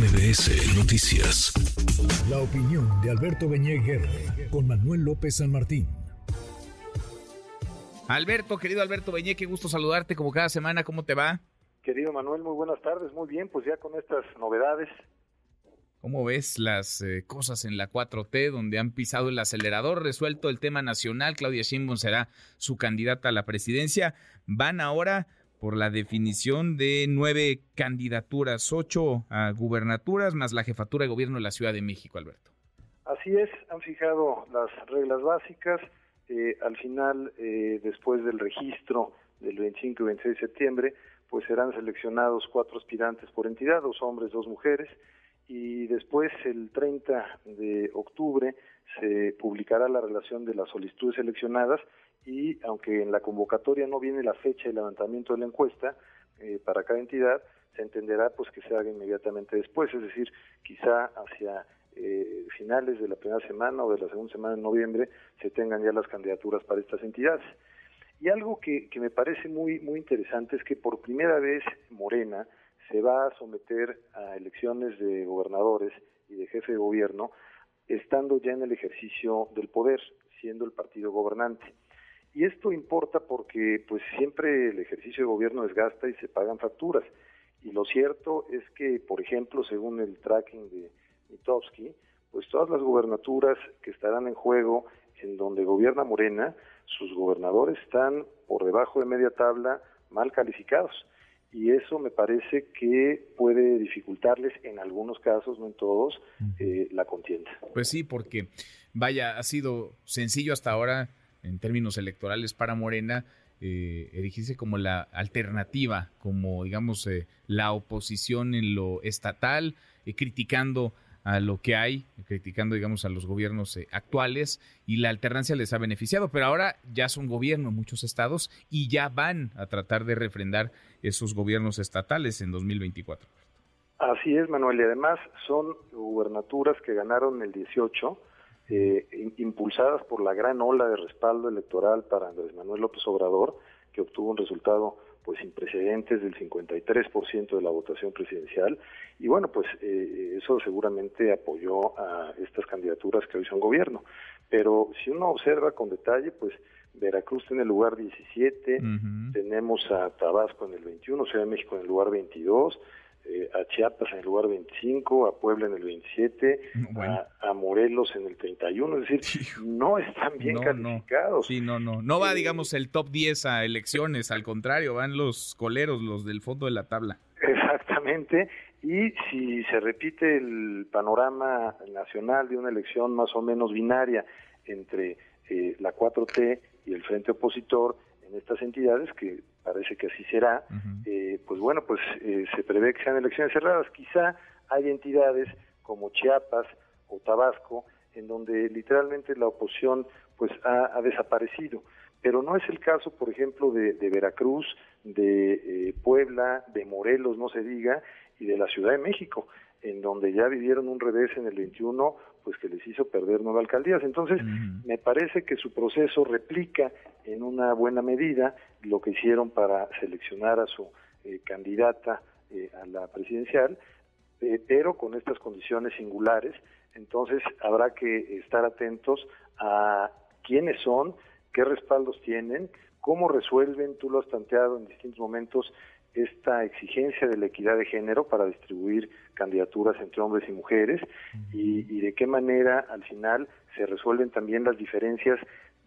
MBS Noticias. La opinión de Alberto Beñé con Manuel López San Martín. Alberto, querido Alberto Beñé, qué gusto saludarte como cada semana. ¿Cómo te va? Querido Manuel, muy buenas tardes. Muy bien, pues ya con estas novedades. ¿Cómo ves las eh, cosas en la 4T donde han pisado el acelerador, resuelto el tema nacional? Claudia Sheinbaum será su candidata a la presidencia. Van ahora por la definición de nueve candidaturas, ocho a gubernaturas más la jefatura de gobierno de la Ciudad de México, Alberto. Así es, han fijado las reglas básicas. Eh, al final, eh, después del registro del 25 y 26 de septiembre, pues serán seleccionados cuatro aspirantes por entidad, dos hombres, dos mujeres, y después, el 30 de octubre, se publicará la relación de las solicitudes seleccionadas y aunque en la convocatoria no viene la fecha de levantamiento de la encuesta eh, para cada entidad, se entenderá pues que se haga inmediatamente después, es decir, quizá hacia eh, finales de la primera semana o de la segunda semana de noviembre se tengan ya las candidaturas para estas entidades. Y algo que, que me parece muy, muy interesante es que por primera vez Morena se va a someter a elecciones de gobernadores y de jefe de gobierno estando ya en el ejercicio del poder, siendo el partido gobernante. Y esto importa porque pues siempre el ejercicio de gobierno desgasta y se pagan facturas. Y lo cierto es que, por ejemplo, según el tracking de Mitowski, pues todas las gubernaturas que estarán en juego en donde gobierna Morena, sus gobernadores están por debajo de media tabla mal calificados. Y eso me parece que puede dificultarles en algunos casos, no en todos, eh, la contienda. Pues sí, porque vaya, ha sido sencillo hasta ahora en términos electorales para Morena eh, erigirse como la alternativa, como digamos eh, la oposición en lo estatal, eh, criticando a lo que hay, criticando digamos a los gobiernos eh, actuales y la alternancia les ha beneficiado, pero ahora ya son gobierno en muchos estados y ya van a tratar de refrendar esos gobiernos estatales en 2024. Así es, Manuel, y además son gubernaturas que ganaron el 18 eh, impulsadas por la gran ola de respaldo electoral para Andrés Manuel López Obrador, que obtuvo un resultado pues sin precedentes del 53% de la votación presidencial. Y bueno pues eh, eso seguramente apoyó a estas candidaturas que hoy son gobierno. Pero si uno observa con detalle pues Veracruz en el lugar 17 tenemos a Tabasco en el 21 Ciudad de México en el lugar 22 eh, a Chiapas en el lugar 25, a Puebla en el 27, a, Morelos en el 31, es decir, no están bien calificados. Sí, no, no, no va, eh, digamos, el top 10 a elecciones, al contrario, van los coleros, los del fondo de la tabla. Exactamente, y si se repite el panorama nacional de una elección más o menos binaria entre eh, la 4T y el frente opositor, en estas entidades, que parece que así será, eh, pues bueno, pues eh, se prevé que sean elecciones cerradas. Quizá hay entidades como Chiapas o Tabasco en donde literalmente la oposición pues ha, desaparecido. Pero no es el caso, por ejemplo, de, Veracruz, de eh, Puebla, de Morelos, no se diga, y de la Ciudad de México, en donde ya vivieron un revés en el 21 pues que les hizo perder nueve alcaldías. Entonces, me parece que su proceso replica en una buena medida lo que hicieron para seleccionar a su eh, candidata eh, a la presidencial, eh, pero con estas condiciones singulares. Entonces, habrá que estar atentos a quiénes son, qué respaldos tienen, cómo resuelven, tú lo has planteado en distintos momentos, esta exigencia de la equidad de género para distribuir candidaturas entre hombres y mujeres y, de qué manera al final se resuelven también las diferencias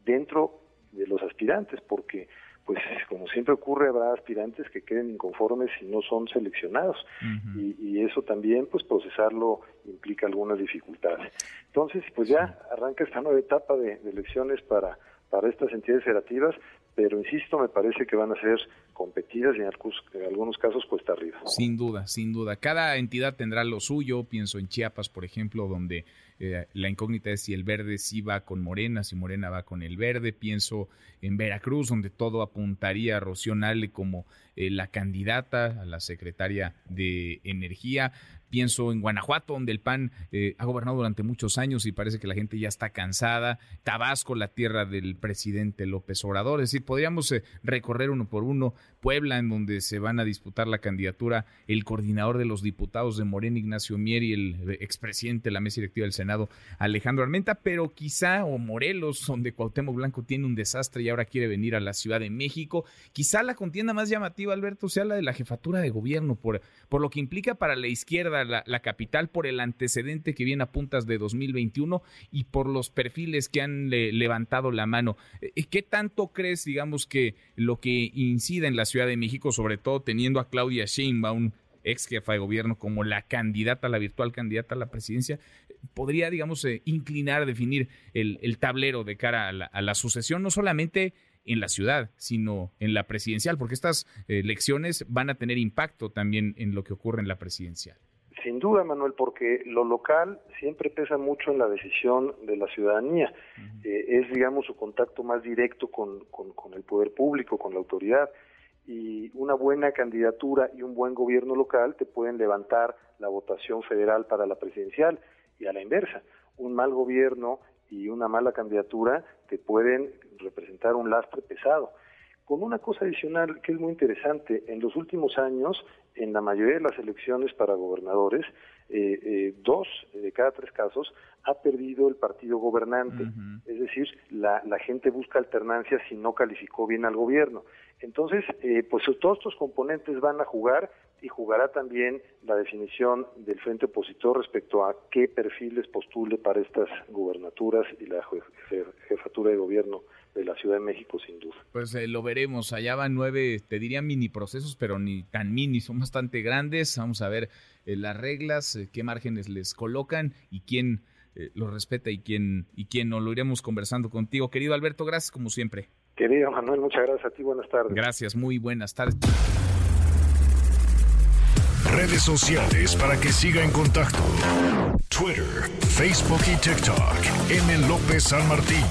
dentro de los aspirantes, porque pues como siempre ocurre habrá aspirantes que queden inconformes si no son seleccionados. Y, eso también pues procesarlo implica algunas dificultades. Entonces pues ya arranca esta nueva etapa de, de elecciones para para estas entidades federativas, pero insisto, me parece que van a ser competidas y en algunos casos cuesta arriba. Sin duda, sin duda. Cada entidad tendrá lo suyo. Pienso en Chiapas, por ejemplo, donde eh, la incógnita es si el verde sí va con Morena, si Morena va con el verde. Pienso en Veracruz, donde todo apuntaría a Rocío como eh, la candidata a la secretaria de Energía. Pienso en Guanajuato, donde el PAN eh, ha gobernado durante muchos años y parece que la gente ya está cansada. Tabasco, la tierra del presidente López Obrador. Es decir, podríamos recorrer uno por uno Puebla, en donde se van a disputar la candidatura el coordinador de los diputados de Morena, Ignacio Mier, y el expresidente de la mesa directiva del Senado, Alejandro Armenta, pero quizá, o Morelos, donde Cuauhtémoc Blanco tiene un desastre y ahora quiere venir a la Ciudad de México, quizá la contienda más llamativa, Alberto, sea la de la jefatura de gobierno, por, por lo que implica para la izquierda la, la capital, por el antecedente que viene a puntas de 2021 y por los perfiles que han levantado la mano. Eh, ¿Qué tanto crees, digamos, que lo que incida en la Ciudad de México, sobre todo teniendo a Claudia Sheinbaum, ex jefa de gobierno, como la candidata, la virtual candidata a la presidencia, podría, digamos, eh, inclinar a definir el, tablero de cara a la, sucesión, no solamente en la ciudad, sino en la presidencial, porque estas eh, elecciones van a tener impacto también en lo que ocurre en la presidencial. Sin duda, Manuel, porque lo local siempre pesa mucho en la decisión de la ciudadanía. Eh, es, digamos, su contacto más directo con, con, el poder público, con la autoridad. Y una buena candidatura y un buen gobierno local te pueden levantar la votación federal para la presidencial y a la inversa. Un mal gobierno y una mala candidatura te pueden representar un lastre pesado con una cosa adicional que es muy interesante. En los últimos años, en la mayoría de las elecciones para gobernadores, eh, eh, dos de cada tres casos ha perdido el partido gobernante. Es decir, la, gente busca alternancia si no calificó bien al gobierno. Entonces, eh, pues todos estos componentes van a jugar y jugará también la definición del frente opositor respecto a qué perfiles postule para estas gubernaturas y la jefatura de gobierno de la Ciudad de México, sin duda. Pues eh, lo veremos. Allá van nueve, te diría mini procesos, pero ni tan mini, son bastante grandes. Vamos a ver eh, las reglas, eh, qué márgenes les colocan y quién los respeta y quién, y quién no. Lo iremos conversando contigo. Querido Alberto, gracias como siempre. Querido Manuel, muchas gracias a ti. Buenas tardes. Gracias, muy buenas tardes. Redes sociales para que siga en contacto: Twitter, Facebook y TikTok. M. López San Martín.